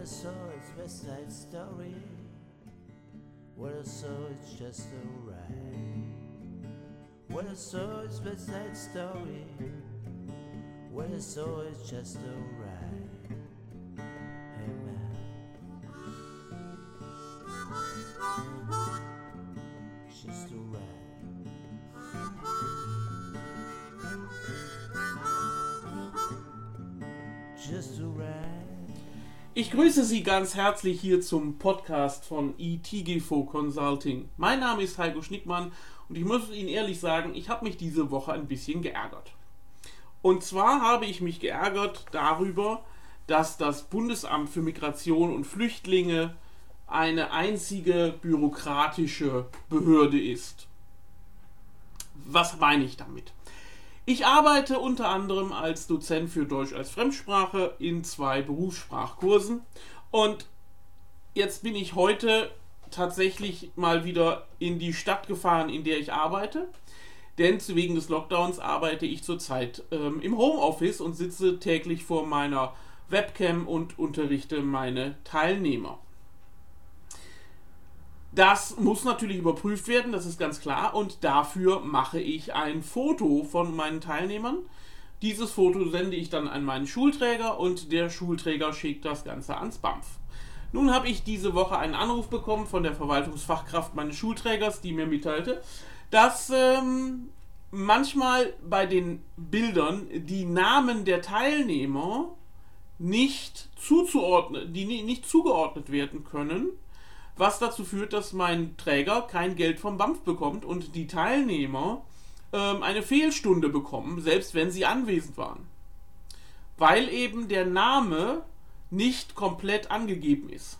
I saw it's West Side Story. What I saw it's just a ride. What I saw it's West Side Story. What I saw it's just a Ich grüße Sie ganz herzlich hier zum Podcast von eTGFO Consulting. Mein Name ist Heiko Schnickmann und ich muss Ihnen ehrlich sagen, ich habe mich diese Woche ein bisschen geärgert. Und zwar habe ich mich geärgert darüber, dass das Bundesamt für Migration und Flüchtlinge eine einzige bürokratische Behörde ist. Was meine ich damit? Ich arbeite unter anderem als Dozent für Deutsch als Fremdsprache in zwei Berufssprachkursen und jetzt bin ich heute tatsächlich mal wieder in die Stadt gefahren, in der ich arbeite. Denn wegen des Lockdowns arbeite ich zurzeit ähm, im Homeoffice und sitze täglich vor meiner Webcam und unterrichte meine Teilnehmer. Das muss natürlich überprüft werden, das ist ganz klar. Und dafür mache ich ein Foto von meinen Teilnehmern. Dieses Foto sende ich dann an meinen Schulträger und der Schulträger schickt das Ganze ans BAMF. Nun habe ich diese Woche einen Anruf bekommen von der Verwaltungsfachkraft meines Schulträgers, die mir mitteilte, dass ähm, manchmal bei den Bildern die Namen der Teilnehmer nicht zuzuordnen, die ni- nicht zugeordnet werden können was dazu führt, dass mein Träger kein Geld vom BAMF bekommt und die Teilnehmer ähm, eine Fehlstunde bekommen, selbst wenn sie anwesend waren. Weil eben der Name nicht komplett angegeben ist.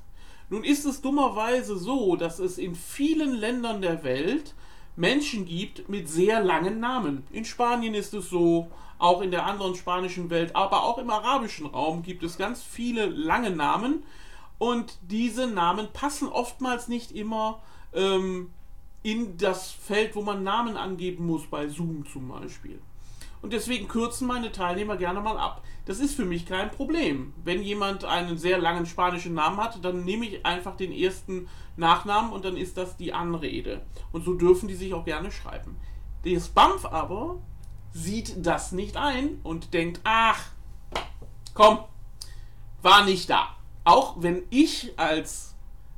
Nun ist es dummerweise so, dass es in vielen Ländern der Welt Menschen gibt mit sehr langen Namen. In Spanien ist es so, auch in der anderen spanischen Welt, aber auch im arabischen Raum gibt es ganz viele lange Namen, und diese Namen passen oftmals nicht immer ähm, in das Feld, wo man Namen angeben muss, bei Zoom zum Beispiel. Und deswegen kürzen meine Teilnehmer gerne mal ab. Das ist für mich kein Problem. Wenn jemand einen sehr langen spanischen Namen hat, dann nehme ich einfach den ersten Nachnamen und dann ist das die Anrede. Und so dürfen die sich auch gerne schreiben. Das BAMF aber sieht das nicht ein und denkt, ach, komm, war nicht da. Auch wenn ich als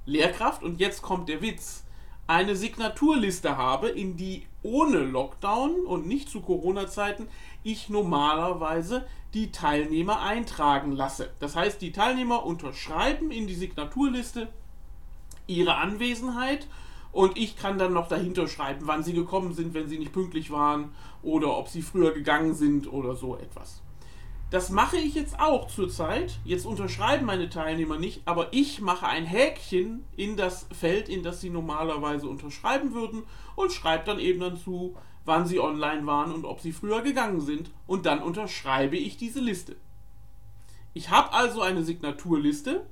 Lehrkraft, und jetzt kommt der Witz, eine Signaturliste habe, in die ohne Lockdown und nicht zu Corona-Zeiten ich normalerweise die Teilnehmer eintragen lasse. Das heißt, die Teilnehmer unterschreiben in die Signaturliste ihre Anwesenheit und ich kann dann noch dahinter schreiben, wann sie gekommen sind, wenn sie nicht pünktlich waren oder ob sie früher gegangen sind oder so etwas. Das mache ich jetzt auch zurzeit. Jetzt unterschreiben meine Teilnehmer nicht, aber ich mache ein Häkchen in das Feld, in das sie normalerweise unterschreiben würden und schreibe dann eben dazu, wann sie online waren und ob sie früher gegangen sind. Und dann unterschreibe ich diese Liste. Ich habe also eine Signaturliste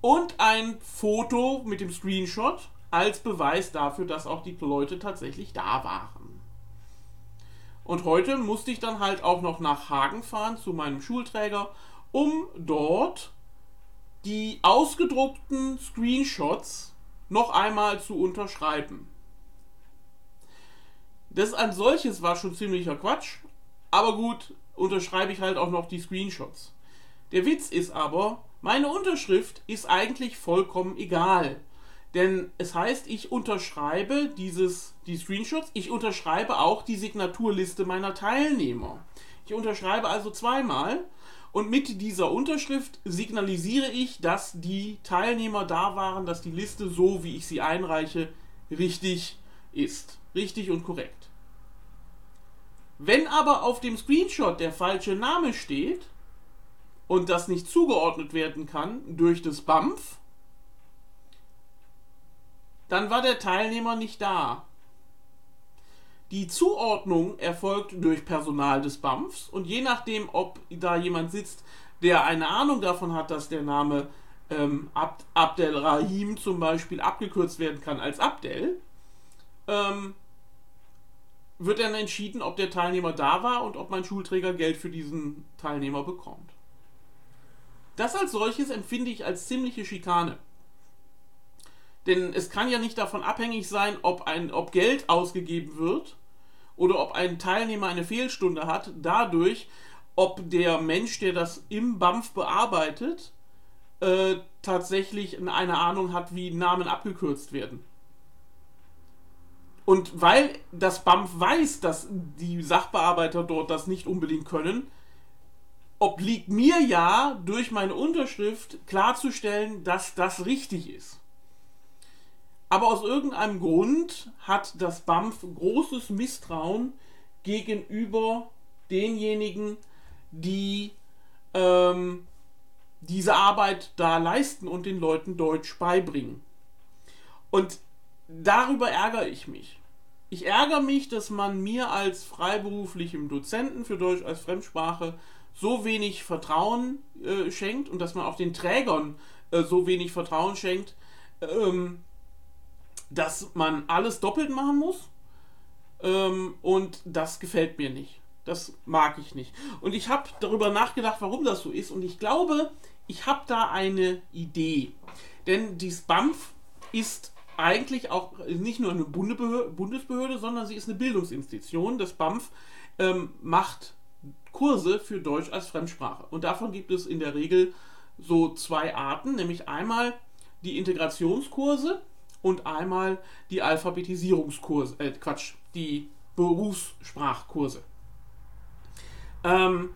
und ein Foto mit dem Screenshot als Beweis dafür, dass auch die Leute tatsächlich da waren. Und heute musste ich dann halt auch noch nach Hagen fahren zu meinem Schulträger, um dort die ausgedruckten Screenshots noch einmal zu unterschreiben. Das an solches war schon ziemlicher Quatsch, aber gut, unterschreibe ich halt auch noch die Screenshots. Der Witz ist aber, meine Unterschrift ist eigentlich vollkommen egal. Denn es heißt, ich unterschreibe dieses, die Screenshots, ich unterschreibe auch die Signaturliste meiner Teilnehmer. Ich unterschreibe also zweimal und mit dieser Unterschrift signalisiere ich, dass die Teilnehmer da waren, dass die Liste so, wie ich sie einreiche, richtig ist. Richtig und korrekt. Wenn aber auf dem Screenshot der falsche Name steht und das nicht zugeordnet werden kann durch das BAMF, dann war der Teilnehmer nicht da. Die Zuordnung erfolgt durch Personal des BAMFs und je nachdem, ob da jemand sitzt, der eine Ahnung davon hat, dass der Name ähm, Abd Abdel Rahim zum Beispiel abgekürzt werden kann als Abdel, ähm, wird dann entschieden, ob der Teilnehmer da war und ob mein Schulträger Geld für diesen Teilnehmer bekommt. Das als solches empfinde ich als ziemliche Schikane. Denn es kann ja nicht davon abhängig sein, ob, ein, ob Geld ausgegeben wird oder ob ein Teilnehmer eine Fehlstunde hat, dadurch, ob der Mensch, der das im BAMF bearbeitet, äh, tatsächlich eine Ahnung hat, wie Namen abgekürzt werden. Und weil das BAMF weiß, dass die Sachbearbeiter dort das nicht unbedingt können, obliegt mir ja durch meine Unterschrift klarzustellen, dass das richtig ist. Aber aus irgendeinem Grund hat das BAMF großes Misstrauen gegenüber denjenigen, die ähm, diese Arbeit da leisten und den Leuten Deutsch beibringen. Und darüber ärgere ich mich. Ich ärgere mich, dass man mir als freiberuflichem Dozenten für Deutsch als Fremdsprache so wenig Vertrauen äh, schenkt und dass man auch den Trägern äh, so wenig Vertrauen schenkt, ähm, dass man alles doppelt machen muss. Ähm, und das gefällt mir nicht. Das mag ich nicht. Und ich habe darüber nachgedacht, warum das so ist. Und ich glaube, ich habe da eine Idee. Denn die BAMF ist eigentlich auch nicht nur eine Bundesbehörde, sondern sie ist eine Bildungsinstitution. Das BAMF ähm, macht Kurse für Deutsch als Fremdsprache. Und davon gibt es in der Regel so zwei Arten, nämlich einmal die Integrationskurse und einmal die Alphabetisierungskurse, äh Quatsch, die Berufssprachkurse. Ähm,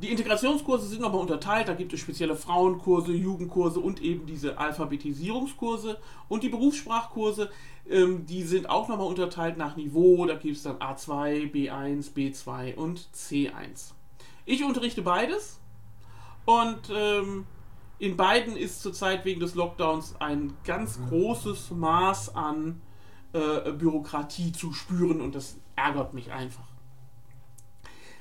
die Integrationskurse sind nochmal unterteilt, da gibt es spezielle Frauenkurse, Jugendkurse und eben diese Alphabetisierungskurse. Und die Berufssprachkurse, ähm, die sind auch nochmal unterteilt nach Niveau, da gibt es dann A2, B1, B2 und C1. Ich unterrichte beides und ähm, in beiden ist zurzeit wegen des Lockdowns ein ganz großes Maß an äh, Bürokratie zu spüren und das ärgert mich einfach.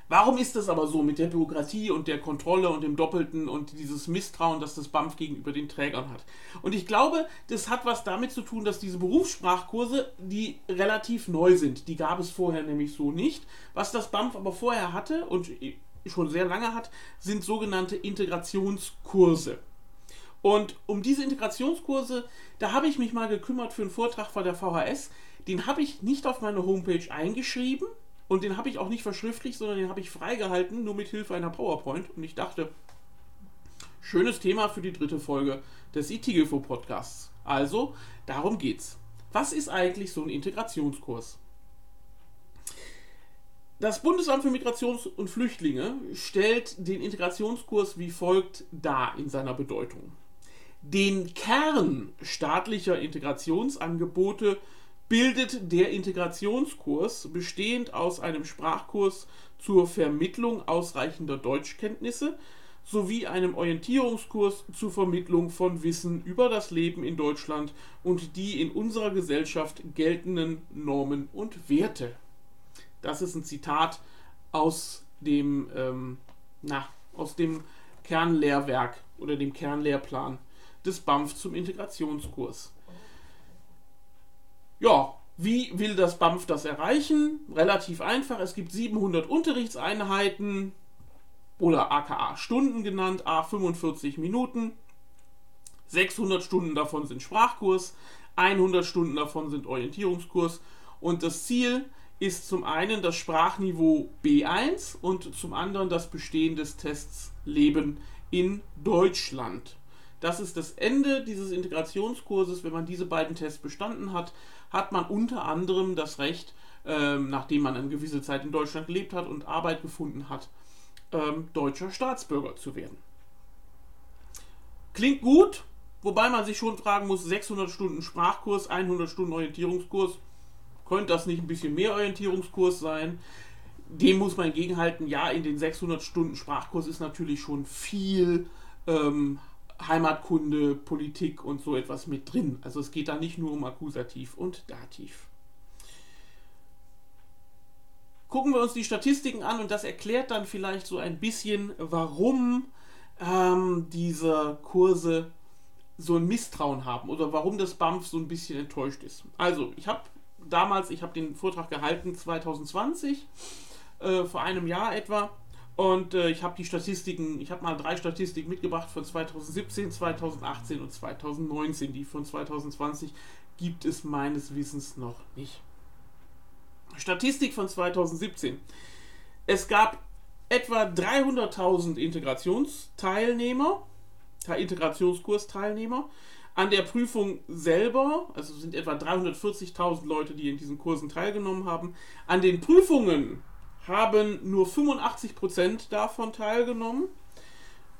Warum ist das aber so mit der Bürokratie und der Kontrolle und dem Doppelten und dieses Misstrauen, das das BAMF gegenüber den Trägern hat? Und ich glaube, das hat was damit zu tun, dass diese Berufssprachkurse, die relativ neu sind, die gab es vorher nämlich so nicht. Was das BAMF aber vorher hatte und schon sehr lange hat, sind sogenannte Integrationskurse. Und um diese Integrationskurse, da habe ich mich mal gekümmert für einen Vortrag von der VHS. Den habe ich nicht auf meine Homepage eingeschrieben, und den habe ich auch nicht verschriftlicht, sondern den habe ich freigehalten, nur mit Hilfe einer PowerPoint. Und ich dachte, schönes Thema für die dritte Folge des ITIGIFO Podcasts. Also, darum geht's. Was ist eigentlich so ein Integrationskurs? Das Bundesamt für Migration und Flüchtlinge stellt den Integrationskurs wie folgt dar in seiner Bedeutung. Den Kern staatlicher Integrationsangebote bildet der Integrationskurs, bestehend aus einem Sprachkurs zur Vermittlung ausreichender Deutschkenntnisse sowie einem Orientierungskurs zur Vermittlung von Wissen über das Leben in Deutschland und die in unserer Gesellschaft geltenden Normen und Werte. Das ist ein Zitat aus dem, ähm, na, aus dem Kernlehrwerk oder dem Kernlehrplan des BAMF zum Integrationskurs. Ja, wie will das BAMF das erreichen? Relativ einfach. Es gibt 700 Unterrichtseinheiten oder aka Stunden genannt, a 45 Minuten. 600 Stunden davon sind Sprachkurs, 100 Stunden davon sind Orientierungskurs und das Ziel ist zum einen das Sprachniveau B1 und zum anderen das Bestehen des Tests Leben in Deutschland. Das ist das Ende dieses Integrationskurses. Wenn man diese beiden Tests bestanden hat, hat man unter anderem das Recht, ähm, nachdem man eine gewisse Zeit in Deutschland gelebt hat und Arbeit gefunden hat, ähm, deutscher Staatsbürger zu werden. Klingt gut, wobei man sich schon fragen muss, 600 Stunden Sprachkurs, 100 Stunden Orientierungskurs, könnte das nicht ein bisschen mehr Orientierungskurs sein? Dem muss man entgegenhalten, ja, in den 600 Stunden Sprachkurs ist natürlich schon viel ähm, Heimatkunde, Politik und so etwas mit drin. Also es geht da nicht nur um Akkusativ und Dativ. Gucken wir uns die Statistiken an und das erklärt dann vielleicht so ein bisschen, warum ähm, diese Kurse so ein Misstrauen haben oder warum das BAMF so ein bisschen enttäuscht ist. Also, ich habe damals, ich habe den Vortrag gehalten 2020, äh, vor einem Jahr etwa, Und äh, ich habe die Statistiken, ich habe mal drei Statistiken mitgebracht von 2017, 2018 und 2019. Die von 2020 gibt es meines Wissens noch nicht. Statistik von 2017. Es gab etwa 300.000 Integrationsteilnehmer, Integrationskursteilnehmer. An der Prüfung selber, also sind etwa 340.000 Leute, die in diesen Kursen teilgenommen haben. An den Prüfungen haben nur 85% davon teilgenommen.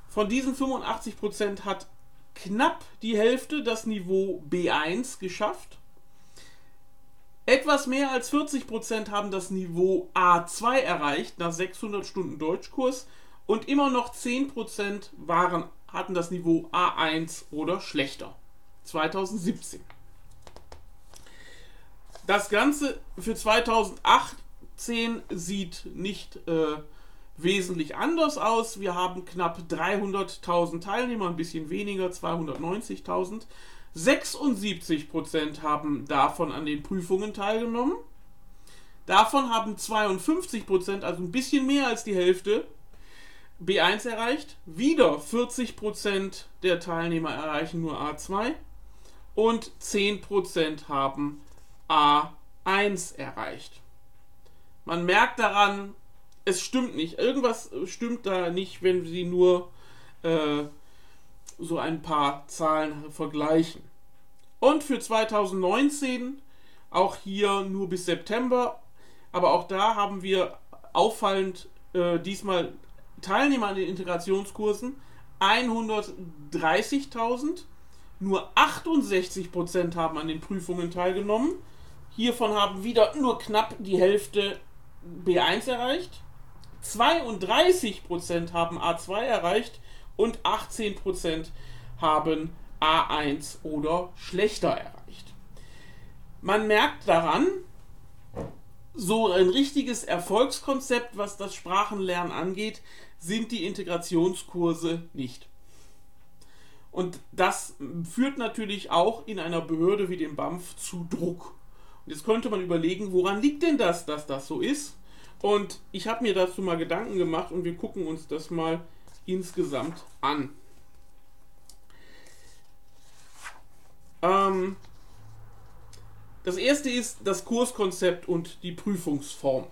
Von diesen 85% hat knapp die Hälfte das Niveau B1 geschafft. Etwas mehr als 40% haben das Niveau A2 erreicht nach 600 Stunden Deutschkurs und immer noch 10% waren, hatten das Niveau A1 oder schlechter. 2017. Das Ganze für 2018 sieht nicht äh, wesentlich anders aus. Wir haben knapp 300.000 Teilnehmer, ein bisschen weniger, 290.000. 76% haben davon an den Prüfungen teilgenommen. Davon haben 52%, also ein bisschen mehr als die Hälfte, B1 erreicht. Wieder 40% der Teilnehmer erreichen nur A2 und 10% haben A1 erreicht. Man merkt daran, es stimmt nicht. Irgendwas stimmt da nicht, wenn sie nur äh, so ein paar Zahlen vergleichen. Und für 2019 auch hier nur bis September, aber auch da haben wir auffallend äh, diesmal Teilnehmer an den Integrationskursen 130.000. Nur 68% haben an den Prüfungen teilgenommen. Hiervon haben wieder nur knapp die Hälfte B1 erreicht. 32% haben A2 erreicht und 18% haben A1 oder schlechter erreicht. Man merkt daran, so ein richtiges Erfolgskonzept, was das Sprachenlernen angeht, sind die Integrationskurse nicht. Und das führt natürlich auch in einer Behörde wie dem BAMF zu Druck. Und jetzt könnte man überlegen, woran liegt denn das, dass das so ist? Und ich habe mir dazu mal Gedanken gemacht und wir gucken uns das mal insgesamt an. Ähm, das erste ist das Kurskonzept und die Prüfungsform.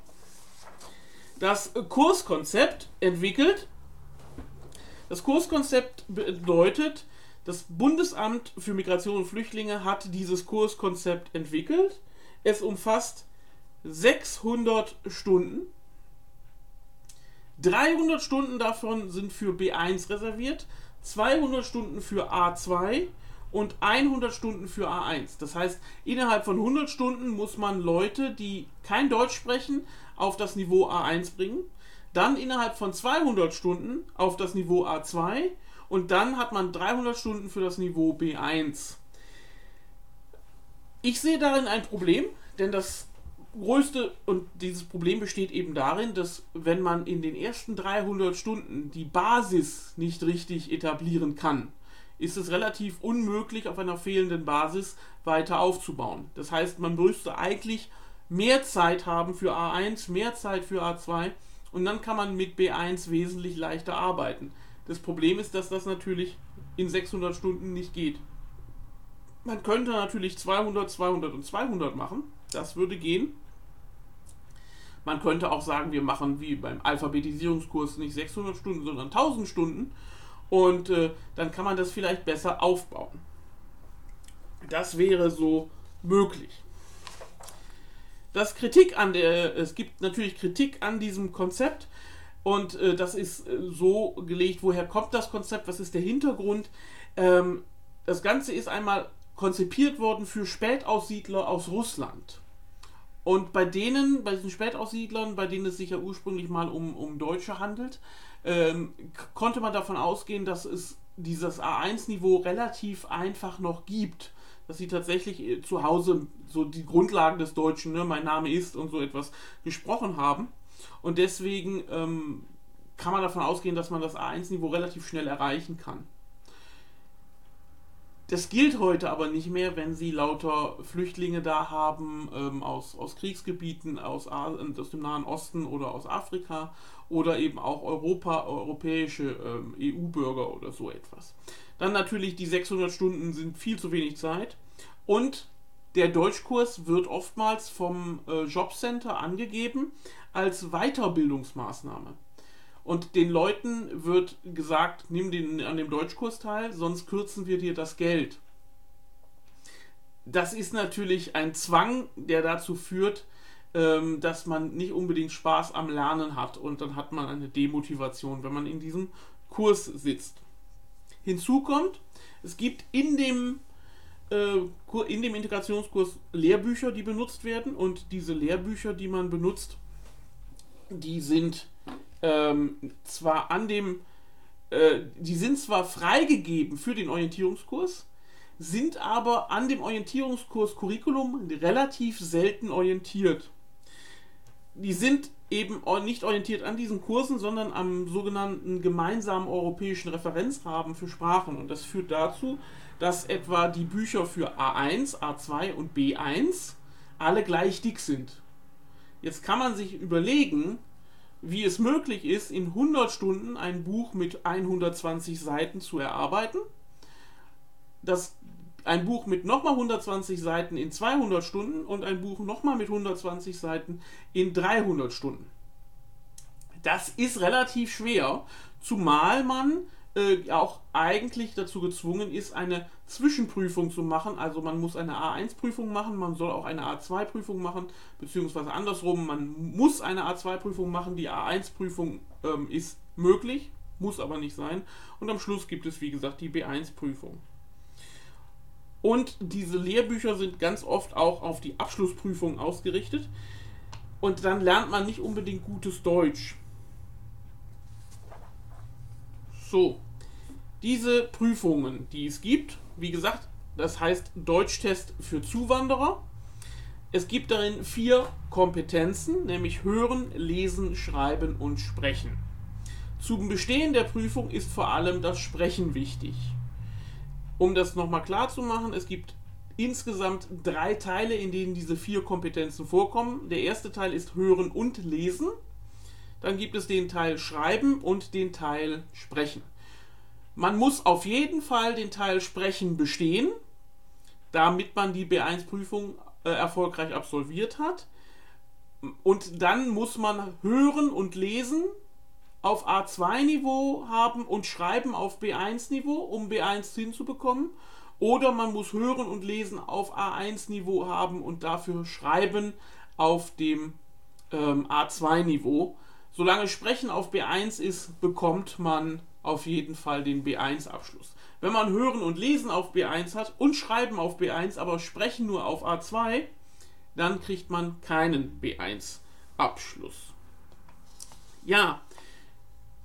Das Kurskonzept entwickelt. Das Kurskonzept bedeutet, das Bundesamt für Migration und Flüchtlinge hat dieses Kurskonzept entwickelt. Es umfasst 600 Stunden. 300 Stunden davon sind für B1 reserviert, 200 Stunden für A2 und 100 Stunden für A1. Das heißt, innerhalb von 100 Stunden muss man Leute, die kein Deutsch sprechen, auf das Niveau A1 bringen. Dann innerhalb von 200 Stunden auf das Niveau A2 und dann hat man 300 Stunden für das Niveau B1. Ich sehe darin ein Problem, denn das größte und dieses Problem besteht eben darin, dass wenn man in den ersten 300 Stunden die Basis nicht richtig etablieren kann, ist es relativ unmöglich, auf einer fehlenden Basis weiter aufzubauen. Das heißt, man müsste eigentlich mehr Zeit haben für A1, mehr Zeit für A2 und dann kann man mit B1 wesentlich leichter arbeiten. Das Problem ist, dass das natürlich in 600 Stunden nicht geht. Man könnte natürlich 200, 200 und 200 machen. Das würde gehen. Man könnte auch sagen, wir machen wie beim Alphabetisierungskurs nicht 600 Stunden, sondern 1000 Stunden und äh, dann kann man das vielleicht besser aufbauen. Das wäre so möglich. Das Kritik an der, es gibt natürlich Kritik an diesem Konzept und äh, das ist äh, so gelegt, woher kommt das Konzept, was ist der Hintergrund. Ähm, das Ganze ist einmal konzipiert worden für Spätaussiedler aus Russland. Und bei denen, bei diesen Spätaussiedlern, bei denen es sich ja ursprünglich mal um, um Deutsche handelt, ähm, konnte man davon ausgehen, dass es dieses A1-Niveau relativ einfach noch gibt. Dass sie tatsächlich äh, zu Hause so die Grundlagen des Deutschen, ne, mein Name ist und so etwas gesprochen haben. Und deswegen ähm, kann man davon ausgehen, dass man das A1-Niveau relativ schnell erreichen kann. Das gilt heute aber nicht mehr, wenn sie lauter Flüchtlinge da haben ähm, aus, aus Kriegsgebieten, aus, aus dem Nahen Osten oder aus Afrika oder eben auch Europa, europäische ähm, EU-Bürger oder so etwas. Dann natürlich die 600 Stunden sind viel zu wenig Zeit und der Deutschkurs wird oftmals vom äh, Jobcenter angegeben als Weiterbildungsmaßnahme. Und den Leuten wird gesagt, nimm den, an dem Deutschkurs teil, sonst kürzen wir dir das Geld. Das ist natürlich ein Zwang, der dazu führt, ähm, dass man nicht unbedingt Spaß am Lernen hat und dann hat man eine Demotivation, wenn man in diesem Kurs sitzt. Hinzu kommt, es gibt in dem, äh, in dem Integrationskurs Lehrbücher, die benutzt werden und diese Lehrbücher, die man benutzt, die sind ähm, zwar an dem, äh, die sind zwar freigegeben für den Orientierungskurs, sind aber an dem Orientierungskurs Curriculum relativ selten orientiert die sind eben nicht orientiert an diesen Kursen, sondern am sogenannten gemeinsamen europäischen Referenzrahmen für Sprachen. Und das führt dazu, dass etwa die Bücher für A1, A2 und B1 alle gleich dick sind. Jetzt kann man sich überlegen, wie es möglich ist, in 100 Stunden ein Buch mit 120 Seiten zu erarbeiten. Das ein Buch mit nochmal 120 Seiten in 200 Stunden und ein Buch nochmal mit 120 Seiten in 300 Stunden. Das ist relativ schwer, zumal man äh, auch eigentlich dazu gezwungen ist, eine Zwischenprüfung zu machen. Also man muss eine A1-Prüfung machen, man soll auch eine A2-Prüfung machen, beziehungsweise andersrum, man muss eine A2-Prüfung machen. Die A1-Prüfung ähm, ist möglich, muss aber nicht sein. Und am Schluss gibt es, wie gesagt, die B1-Prüfung. Und diese Lehrbücher sind ganz oft auch auf die Abschlussprüfung ausgerichtet. Und dann lernt man nicht unbedingt gutes Deutsch. So, diese Prüfungen, die es gibt, wie gesagt, das heißt Deutschtest für Zuwanderer. Es gibt darin vier Kompetenzen, nämlich Hören, Lesen, Schreiben und Sprechen. Zum Bestehen der Prüfung ist vor allem das Sprechen wichtig. Um das nochmal klar zu machen, es gibt insgesamt drei Teile, in denen diese vier Kompetenzen vorkommen. Der erste Teil ist Hören und Lesen. Dann gibt es den Teil Schreiben und den Teil Sprechen. Man muss auf jeden Fall den Teil Sprechen bestehen, damit man die B1-Prüfung äh, erfolgreich absolviert hat. Und dann muss man hören und lesen auf A2-Niveau haben und schreiben auf B1-Niveau, um B1 hinzubekommen. Oder man muss hören und lesen auf A1-Niveau haben und dafür schreiben auf dem ähm, A2-Niveau. Solange Sprechen auf B1 ist, bekommt man auf jeden Fall den B1-Abschluss. Wenn man Hören und Lesen auf B1 hat und Schreiben auf B1, aber Sprechen nur auf A2, dann kriegt man keinen B1-Abschluss. Ja,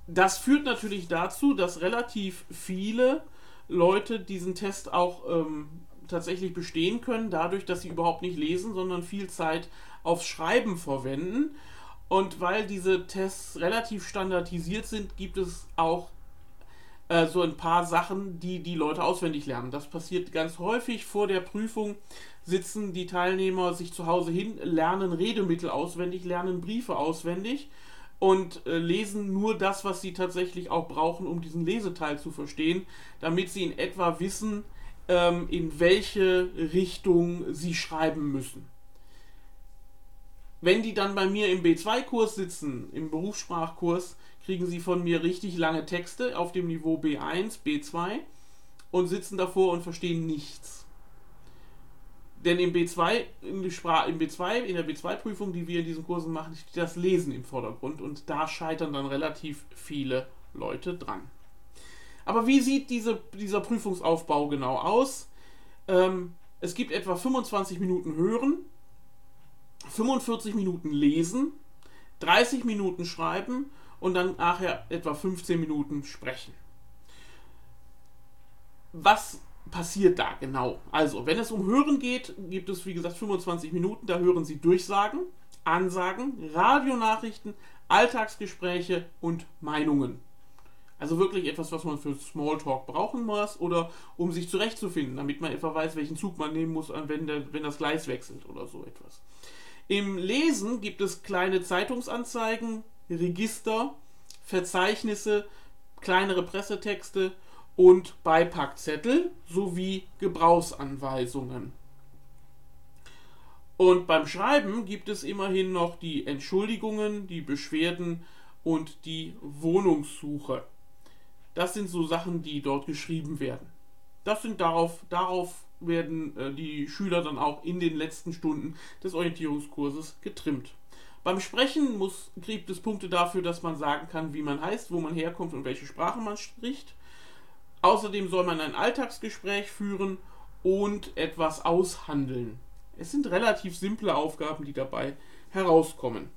das führt natürlich dazu, dass relativ viele Leute diesen Test auch ähm, tatsächlich bestehen können, dadurch, dass sie überhaupt nicht lesen, sondern viel Zeit aufs Schreiben verwenden. Und weil diese Tests relativ standardisiert sind, gibt es auch äh, so ein paar Sachen, die die Leute auswendig lernen. Das passiert ganz häufig vor der Prüfung. Sitzen die Teilnehmer sich zu Hause hin, lernen Redemittel auswendig, lernen Briefe auswendig und äh, lesen nur das, was sie tatsächlich auch brauchen, um diesen Leseteil zu verstehen, damit sie in etwa wissen, ähm, in welche Richtung sie schreiben müssen. Wenn die dann bei mir im B2-Kurs sitzen, im Berufssprachkurs, kriegen sie von mir richtig lange Texte auf dem Niveau B1, B2 und sitzen davor und verstehen nichts. Denn im B2, in, Spra im B2, in der B2-Prüfung, die wir in diesen Kursen machen, steht das Lesen im Vordergrund und da scheitern dann relativ viele Leute dran. Aber wie sieht diese, dieser Prüfungsaufbau genau aus? Ähm, es gibt etwa 25 Minuten Hören, 45 Minuten Lesen, 30 Minuten Schreiben und dann nachher etwa 15 Minuten Sprechen. Was passiert da genau? Also, wenn es um Hören geht, gibt es wie gesagt 25 Minuten, da hören Sie Durchsagen, Ansagen, Radionachrichten, Alltagsgespräche und Meinungen. Also wirklich etwas, was man für Smalltalk brauchen muss oder um sich zurechtzufinden, damit man etwa weiß, welchen Zug man nehmen muss, wenn, der, wenn das Gleis wechselt oder so etwas. Im Lesen gibt es kleine Zeitungsanzeigen, Register, Verzeichnisse, kleinere Pressetexte und Beipackzettel sowie Gebrauchsanweisungen. Und beim Schreiben gibt es immerhin noch die Entschuldigungen, die Beschwerden und die Wohnungssuche. Das sind so Sachen, die dort geschrieben werden. Das sind darauf, darauf werden äh, die Schüler dann auch in den letzten Stunden des Orientierungskurses getrimmt. Beim Sprechen muss, gibt es Punkte dafür, dass man sagen kann, wie man heißt, wo man herkommt und welche Sprache man spricht. Außerdem soll man ein Alltagsgespräch führen und etwas aushandeln. Es sind relativ simple Aufgaben, die dabei herauskommen.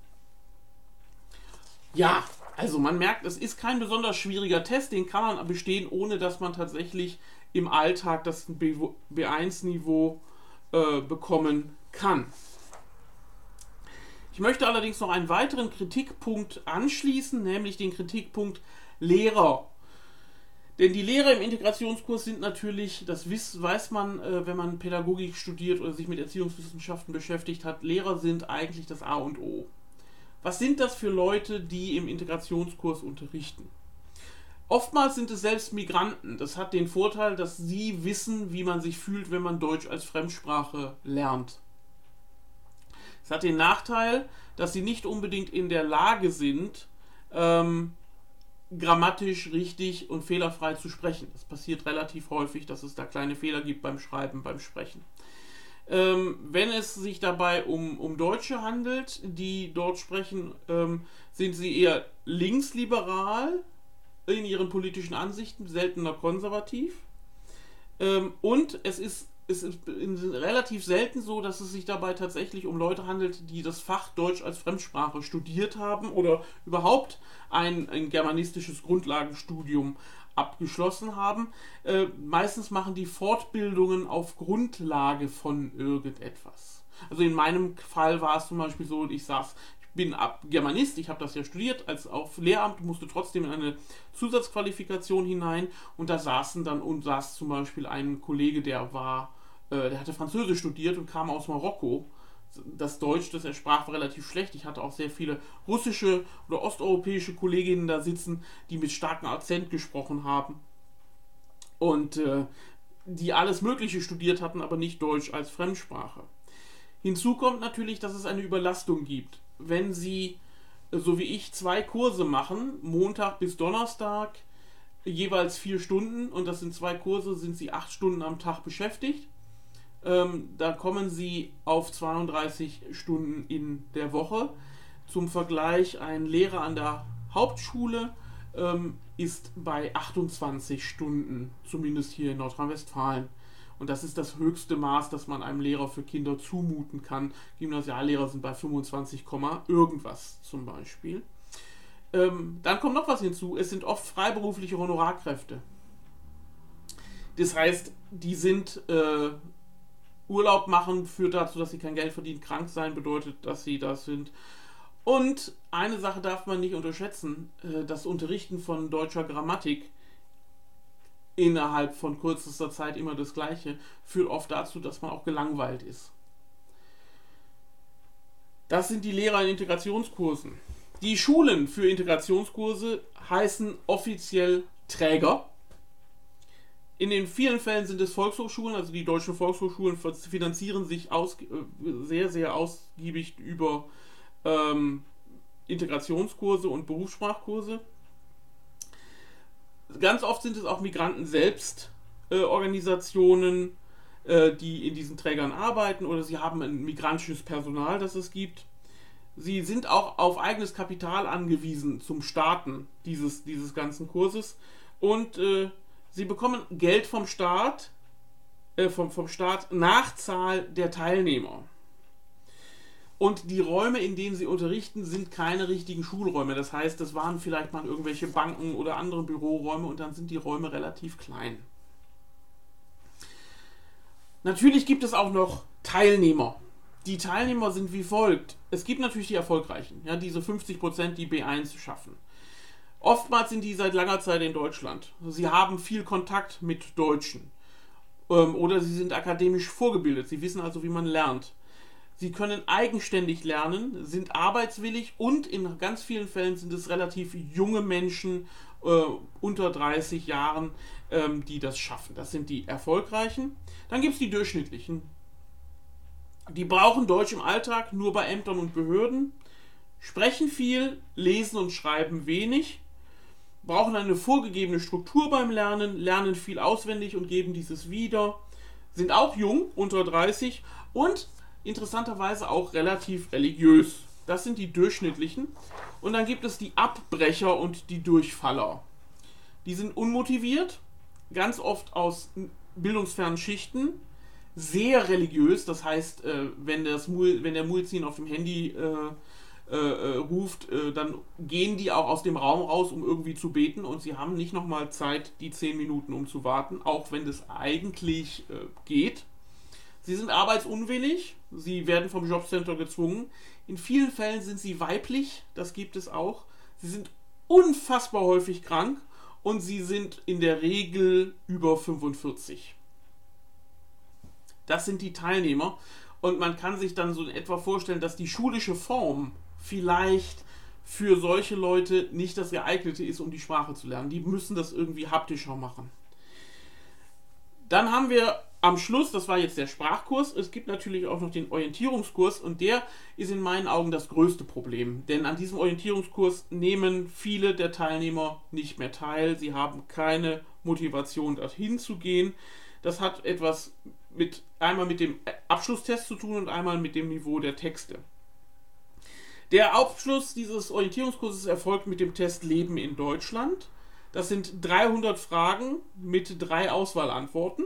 Ja, also man merkt, es ist kein besonders schwieriger Test, den kann man bestehen, ohne dass man tatsächlich im Alltag das B1-Niveau äh, bekommen kann. Ich möchte allerdings noch einen weiteren Kritikpunkt anschließen, nämlich den Kritikpunkt Lehrer. Denn die Lehrer im Integrationskurs sind natürlich, das weiß man, äh, wenn man Pädagogik studiert oder sich mit Erziehungswissenschaften beschäftigt hat, Lehrer sind eigentlich das A und O. Was sind das für Leute, die im Integrationskurs unterrichten? Oftmals sind es selbst Migranten. Das hat den Vorteil, dass sie wissen, wie man sich fühlt, wenn man Deutsch als Fremdsprache lernt. Es hat den Nachteil, dass sie nicht unbedingt in der Lage sind, ähm, grammatisch richtig und fehlerfrei zu sprechen. Es passiert relativ häufig, dass es da kleine Fehler gibt beim Schreiben, beim Sprechen. Ähm, wenn es sich dabei um, um Deutsche handelt, die dort sprechen, ähm, sind sie eher linksliberal in ihren politischen Ansichten, seltener konservativ. Ähm, und es ist, es ist relativ selten so, dass es sich dabei tatsächlich um Leute handelt, die das Fach Deutsch als Fremdsprache studiert haben oder überhaupt ein, ein germanistisches Grundlagenstudium abgeschlossen haben. Äh, meistens machen die Fortbildungen auf Grundlage von irgendetwas. Also in meinem Fall war es zum Beispiel so, ich saß, bin ab Germanist, ich habe das ja studiert, als auf Lehramt musste trotzdem in eine Zusatzqualifikation hinein und da saßen dann und saß zum Beispiel ein Kollege, der war, äh, der hatte Französisch studiert und kam aus Marokko das Deutsch, das er sprach, war relativ schlecht. Ich hatte auch sehr viele russische oder osteuropäische Kolleginnen da sitzen, die mit starkem Akzent gesprochen haben. Und äh, die alles Mögliche studiert hatten, aber nicht Deutsch als Fremdsprache. Hinzu kommt natürlich, dass es eine Überlastung gibt. Wenn Sie, so wie ich, zwei Kurse machen, Montag bis Donnerstag, jeweils vier Stunden, und das sind zwei Kurse, sind Sie acht Stunden am Tag beschäftigt ähm, da kommen sie auf 32 Stunden in der Woche. Zum Vergleich, ein Lehrer an der Hauptschule ähm, ist bei 28 Stunden, zumindest hier in Nordrhein-Westfalen. Und das ist das höchste Maß, das man einem Lehrer für Kinder zumuten kann. Gymnasiallehrer sind bei 25, irgendwas zum Beispiel. Ähm, dann kommt noch was hinzu. Es sind oft freiberufliche Honorarkräfte. Das heißt, die sind äh, Urlaub machen führt dazu, dass sie kein Geld verdienen. Krank sein bedeutet, dass sie das sind. Und eine Sache darf man nicht unterschätzen: äh, Das Unterrichten von deutscher Grammatik innerhalb von kürzester Zeit immer das Gleiche führt oft dazu, dass man auch gelangweilt ist. Das sind die Lehrer in Integrationskursen. Die Schulen für Integrationskurse heißen offiziell Träger. In den vielen Fällen sind es Volkshochschulen, also die deutschen Volkshochschulen finanzieren sich aus, äh, sehr, sehr ausgiebig über ähm, Integrationskurse und Berufssprachkurse. Ganz oft sind es auch Migranten selbst, äh, Organisationen, äh, die in diesen Trägern arbeiten oder sie haben ein migrantisches Personal, das es gibt. Sie sind auch auf eigenes Kapital angewiesen zum Starten dieses, dieses ganzen Kurses und äh, sie bekommen Geld vom Staat, äh, vom, vom Staat nach Zahl der Teilnehmer. Und die Räume, in denen sie unterrichten, sind keine richtigen Schulräume. Das heißt, das waren vielleicht mal irgendwelche Banken oder andere Büroräume und dann sind die Räume relativ klein. Natürlich gibt es auch noch Teilnehmer. Die Teilnehmer sind wie folgt. Es gibt natürlich die Erfolgreichen, ja, diese 50%, die B1 schaffen. Oftmals sind die seit langer Zeit in Deutschland. Sie haben viel Kontakt mit Deutschen. Ähm, oder sie sind akademisch vorgebildet. Sie wissen also, wie man lernt. Sie können eigenständig lernen, sind arbeitswillig und in ganz vielen Fällen sind es relativ junge Menschen äh, unter 30 Jahren, ähm, die das schaffen. Das sind die erfolgreichen. Dann gibt es die durchschnittlichen. Die brauchen Deutsch im Alltag nur bei Ämtern und Behörden, sprechen viel, lesen und schreiben wenig, brauchen eine vorgegebene Struktur beim Lernen, lernen viel auswendig und geben dieses wieder, sind auch jung, unter 30 und interessanterweise auch relativ religiös. Das sind die durchschnittlichen. Und dann gibt es die Abbrecher und die Durchfaller. Die sind unmotiviert, ganz oft aus bildungsfernen Schichten, sehr religiös. Das heißt, äh, wenn, das Mul, wenn der Mulzin auf dem Handy äh, äh, äh, ruft, äh, dann gehen die auch aus dem Raum raus, um irgendwie zu beten und sie haben nicht nochmal Zeit, die 10 Minuten um zu warten, auch wenn das eigentlich äh, geht. Sie sind arbeitsunwillig, sie werden vom Jobcenter gezwungen. In vielen Fällen sind sie weiblich, das gibt es auch. Sie sind unfassbar häufig krank und sie sind in der Regel über 45. Das sind die Teilnehmer und man kann sich dann so in etwa vorstellen, dass die schulische Form vielleicht für solche Leute nicht das geeignete ist, um die Sprache zu lernen. Die müssen das irgendwie haptischer machen. Dann haben wir am Schluss, das war jetzt der Sprachkurs, es gibt natürlich auch noch den Orientierungskurs und der ist in meinen Augen das größte Problem. Denn an diesem Orientierungskurs nehmen viele der Teilnehmer nicht mehr teil. Sie haben keine Motivation, dorthin zu gehen. Das hat etwas mit einmal mit dem Abschlusstest zu tun und einmal mit dem Niveau der Texte. Der Abschluss dieses Orientierungskurses erfolgt mit dem Test Leben in Deutschland. Das sind 300 Fragen mit drei Auswahlantworten.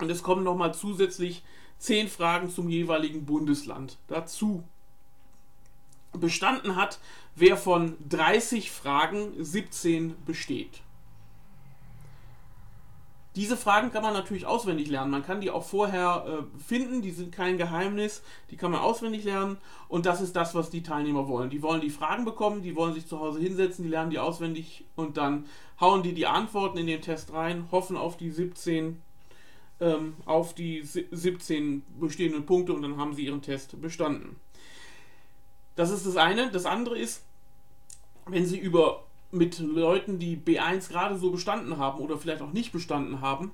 Und es kommen nochmal zusätzlich 10 Fragen zum jeweiligen Bundesland dazu. Bestanden hat, wer von 30 Fragen 17 besteht. Diese Fragen kann man natürlich auswendig lernen. Man kann die auch vorher äh, finden, die sind kein Geheimnis, die kann man auswendig lernen und das ist das, was die Teilnehmer wollen. Die wollen die Fragen bekommen, die wollen sich zu Hause hinsetzen, die lernen die auswendig und dann hauen die die Antworten in den Test rein, hoffen auf die 17 ähm, auf die 17 bestehenden Punkte und dann haben sie ihren Test bestanden. Das ist das eine. Das andere ist, wenn sie über mit Leuten, die B1 gerade so bestanden haben oder vielleicht auch nicht bestanden haben,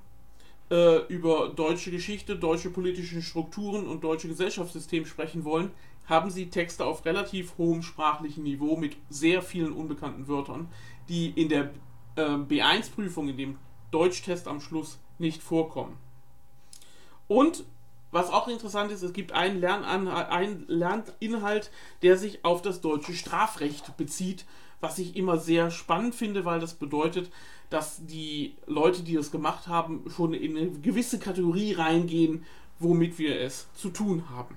äh, über deutsche Geschichte, deutsche politische Strukturen und deutsche Gesellschaftssystem sprechen wollen, haben sie Texte auf relativ hohem sprachlichen Niveau mit sehr vielen unbekannten Wörtern, die in der äh, B1-Prüfung, in dem Deutschtest am Schluss nicht vorkommen. Und was auch interessant ist, es gibt einen, einen Lerninhalt, der sich auf das deutsche Strafrecht bezieht was ich immer sehr spannend finde, weil das bedeutet, dass die Leute, die das gemacht haben, schon in eine gewisse Kategorie reingehen, womit wir es zu tun haben.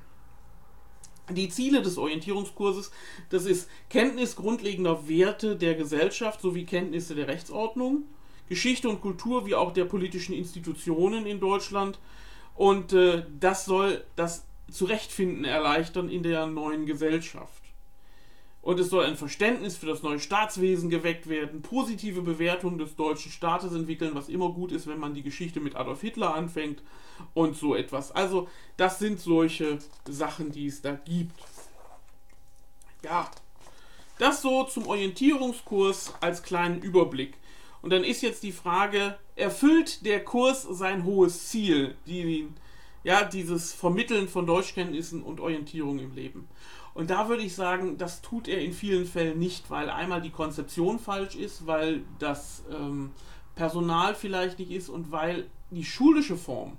Die Ziele des Orientierungskurses, das ist Kenntnis grundlegender Werte der Gesellschaft sowie Kenntnisse der Rechtsordnung, Geschichte und Kultur wie auch der politischen Institutionen in Deutschland und äh, das soll das Zurechtfinden erleichtern in der neuen Gesellschaft. Und es soll ein Verständnis für das neue Staatswesen geweckt werden, positive Bewertungen des deutschen Staates entwickeln, was immer gut ist, wenn man die Geschichte mit Adolf Hitler anfängt und so etwas. Also, das sind solche Sachen, die es da gibt. Ja, das so zum Orientierungskurs als kleinen Überblick. Und dann ist jetzt die Frage, erfüllt der Kurs sein hohes Ziel, die, ja, dieses Vermitteln von Deutschkenntnissen und Orientierung im Leben? Und da würde ich sagen, das tut er in vielen Fällen nicht, weil einmal die Konzeption falsch ist, weil das ähm, Personal vielleicht nicht ist und weil die schulische Form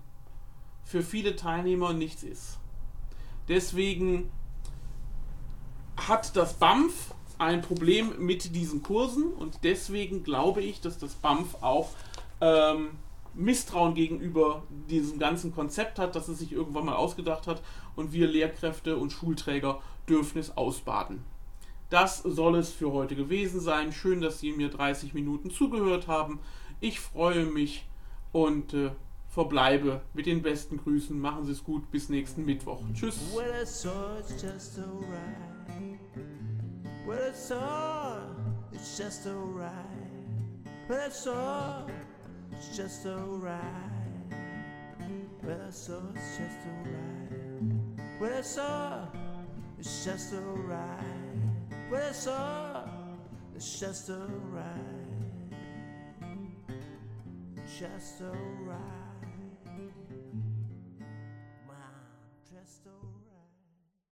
für viele Teilnehmer nichts ist. Deswegen hat das BAMF ein Problem mit diesen Kursen und deswegen glaube ich, dass das BAMF auch ähm, Misstrauen gegenüber diesem ganzen Konzept hat, das es sich irgendwann mal ausgedacht hat und wir Lehrkräfte und Schulträger dürfen es ausbaden. Das soll es für heute gewesen sein. Schön, dass Sie mir 30 Minuten zugehört haben. Ich freue mich und äh, verbleibe mit den besten Grüßen. Machen Sie es gut. Bis nächsten Mittwoch. Tschüss. Well, it's just alright. Well, I saw it's just alright. Well, I saw it's just alright. Well, I saw it's just alright. Just alright.